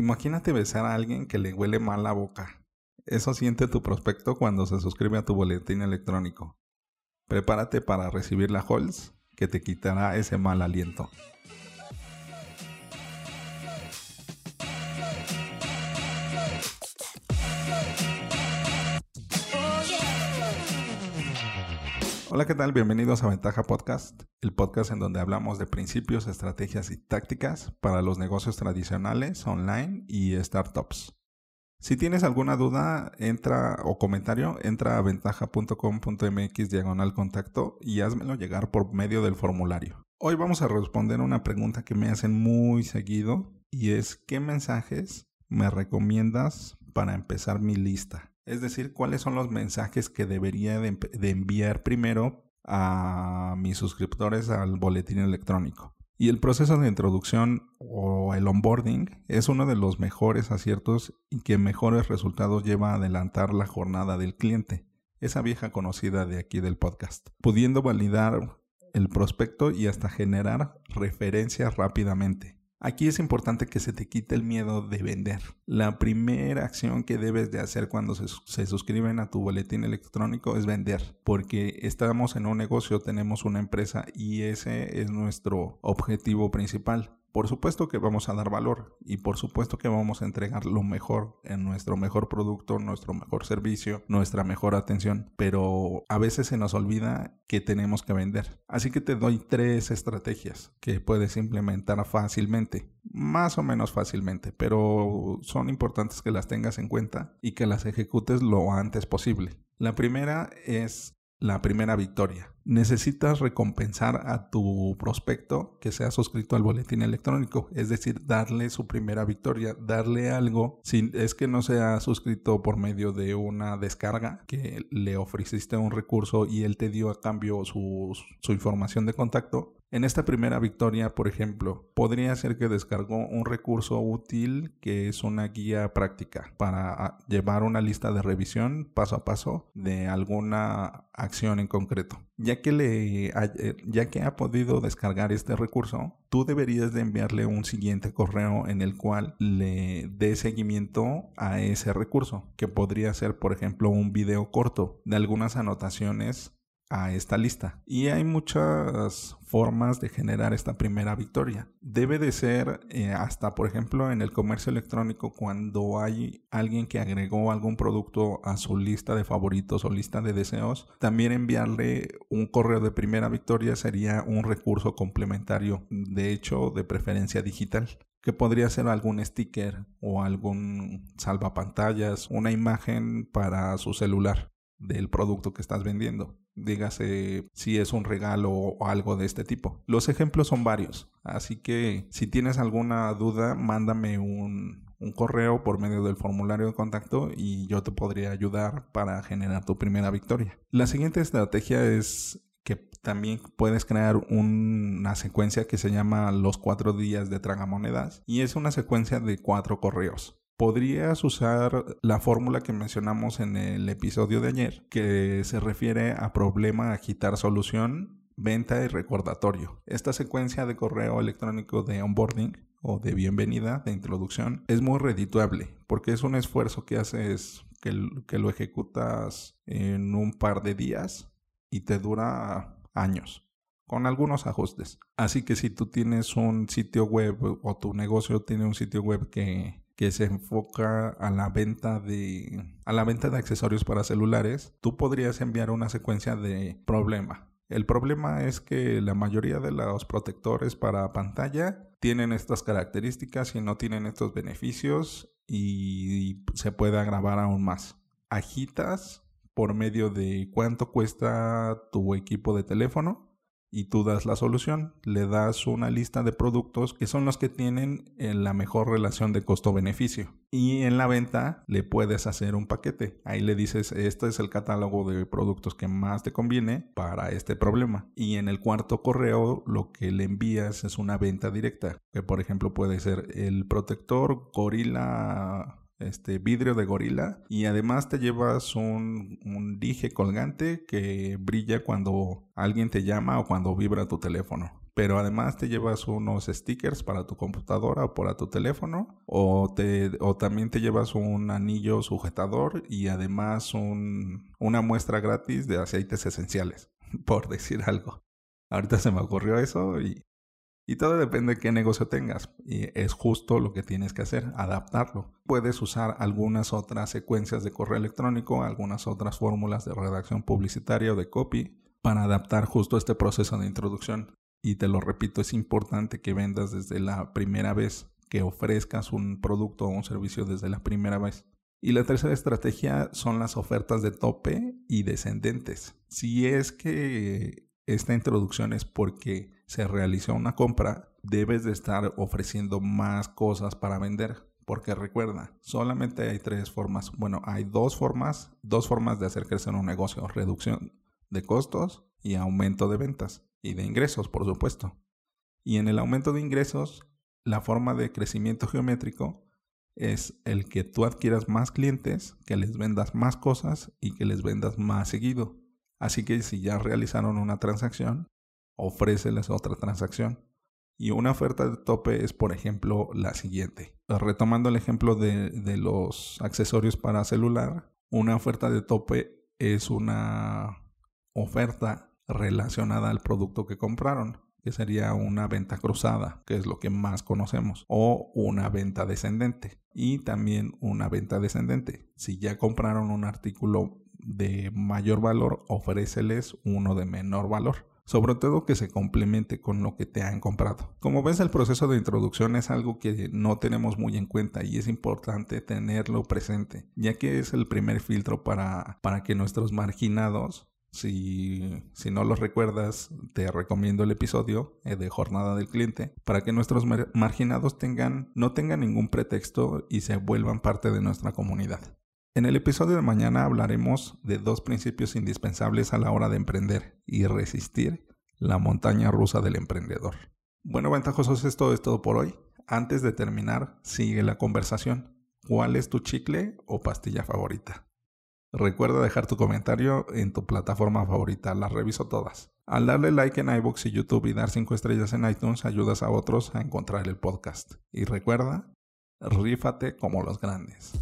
Imagínate besar a alguien que le huele mal la boca. Eso siente tu prospecto cuando se suscribe a tu boletín electrónico. Prepárate para recibir la Halls que te quitará ese mal aliento. Hola, ¿qué tal? Bienvenidos a Ventaja Podcast, el podcast en donde hablamos de principios, estrategias y tácticas para los negocios tradicionales, online y startups. Si tienes alguna duda, entra o comentario, entra a ventaja.com.mx diagonal contacto y házmelo llegar por medio del formulario. Hoy vamos a responder una pregunta que me hacen muy seguido y es ¿qué mensajes me recomiendas para empezar mi lista? Es decir, cuáles son los mensajes que debería de, enviar primero a mis suscriptores al boletín electrónico. Y el proceso de introducción o el onboarding es uno de los mejores aciertos y que mejores resultados lleva a adelantar la jornada del cliente, esa vieja conocida de aquí del podcast, pudiendo validar el prospecto y hasta generar referencias rápidamente. Aquí es importante que se te quite el miedo de vender. La primera acción que debes de hacer cuando se, se, suscriben a tu boletín electrónico es vender, porque estamos en un negocio, tenemos una empresa y ese es nuestro objetivo principal. Por supuesto que vamos a dar valor y por supuesto que vamos a entregar lo mejor en nuestro mejor producto, nuestro mejor servicio, nuestra mejor atención, pero a veces se nos olvida que tenemos que vender. Así que te doy tres estrategias que puedes implementar fácilmente, más o menos fácilmente, pero son importantes que las tengas en cuenta y que las ejecutes lo antes posible. La primera es la primera victoria. Necesitas recompensar a tu prospecto que sea suscrito al boletín electrónico, es decir, darle su primera victoria, darle algo, si es que no sea suscrito por medio de una descarga, que le ofreciste un recurso y él te dio a cambio su información de contacto, en esta primera victoria, por ejemplo, podría ser que descargó un recurso útil que es una guía práctica para ah, llevar una lista de revisión paso a paso de alguna acción en concreto. Ya que, le, eh, ya que ha podido descargar este recurso, tú deberías de enviarle un siguiente correo en el cual le dé seguimiento a ese recurso, que podría ser, por ejemplo, un video corto de algunas anotaciones a esta lista. Y hay muchas formas de generar esta primera victoria. Debe de ser eh, hasta, por ejemplo, en el comercio electrónico, cuando hay alguien que agregó algún producto a su lista de favoritos o lista de deseos, también enviarle un correo de primera victoria sería un recurso complementario, de hecho, de preferencia digital que podría ser algún sticker o algún salvapantallas, una imagen para su celular del producto que estás vendiendo dígase si es un regalo o algo de este tipo. Los ejemplos son varios, así que si tienes alguna duda, mándame un, un correo por medio del formulario de contacto y yo te podría ayudar para generar tu primera victoria. La siguiente estrategia es que también puedes crear una secuencia que se llama los cuatro días de tragamonedas y es una secuencia de cuatro correos podrías usar la fórmula que mencionamos en el episodio de ayer, que se refiere a problema, agitar solución, venta y recordatorio. Esta secuencia de correo electrónico de onboarding o de bienvenida, de introducción, es muy redituable porque es un esfuerzo que haces, que, que lo ejecutas en un par de días y te dura años con algunos ajustes. Así que si tú tienes un sitio web o tu negocio tiene un sitio web que que se enfoca a la venta de a la venta de accesorios para celulares, tú podrías enviar una secuencia de problema. El problema es que la mayoría de los protectores para pantalla tienen estas características y no tienen estos beneficios y se puede agravar aún más. Agitas por medio de cuánto cuesta tu equipo de teléfono y tú das la solución. Le das una lista de productos que son los que tienen eh, la mejor relación de costo-beneficio. Y en la venta le puedes hacer un paquete. Ahí le dices, este es el catálogo de productos que más te conviene para este problema. Y en el cuarto correo lo que le envías es una venta directa. Que por ejemplo puede ser el protector Gorilla este vidrio de gorila y además te llevas un, un, dije colgante que brilla cuando alguien te llama o cuando vibra tu teléfono. pero además te llevas unos stickers para tu computadora o para tu teléfono o, te, o también te llevas un anillo sujetador y además un, una muestra gratis de aceites esenciales, por decir algo. Ahorita se me ocurrió eso y, y todo depende de qué negocio tengas. Y es justo lo que tienes que hacer, adaptarlo. Puedes usar algunas otras secuencias de correo electrónico, algunas otras fórmulas de redacción publicitaria o de copy para adaptar justo este proceso de introducción. Y te lo repito, es importante que vendas desde la primera vez, que ofrezcas un producto o un servicio desde la primera vez. Y la tercera estrategia son las ofertas de tope y descendentes. Si es que esta introducción es porque se realizó una compra, debes de estar ofreciendo más cosas para vender. Porque recuerda, solamente hay tres formas. Bueno, hay dos formas, dos formas de hacer crecer un negocio. Reducción de costos y aumento de ventas y de ingresos, por supuesto. Y en el aumento de ingresos, la forma de crecimiento geométrico es el que tú adquieras más clientes, que les vendas más cosas y que les vendas más seguido. Así que si ya realizaron una transacción, ofréceles otra transacción. Y una oferta de tope es, por ejemplo, la siguiente. Retomando el ejemplo de, de los accesorios para celular, una oferta de tope es una oferta relacionada al producto que compraron, que sería una venta cruzada, que es lo que más conocemos, o una venta descendente. Y también una venta descendente. Si ya compraron un artículo de mayor valor, ofréceles uno de menor valor sobre todo que se complemente con lo que te han comprado. Como ves, el proceso de introducción es algo que no tenemos muy en cuenta y es importante tenerlo presente, ya que es el primer filtro para, para que nuestros marginados si, si, no lo recuerdas, te recomiendo el episodio eh, de Jornada del Cliente para que nuestros marginados tengan, no tengan ningún pretexto y se vuelvan parte de nuestra comunidad. En el episodio de mañana hablaremos de dos principios indispensables a la hora de emprender y resistir la montaña rusa del emprendedor. Bueno, ventajosos, esto es todo por hoy. Antes de terminar, sigue la conversación. ¿Cuál es tu chicle o pastilla favorita? Recuerda dejar tu comentario en tu plataforma favorita, las reviso todas. Al darle like en iBooks y YouTube y dar 5 estrellas en iTunes, ayudas a otros a encontrar el podcast. Y recuerda, rífate como los grandes.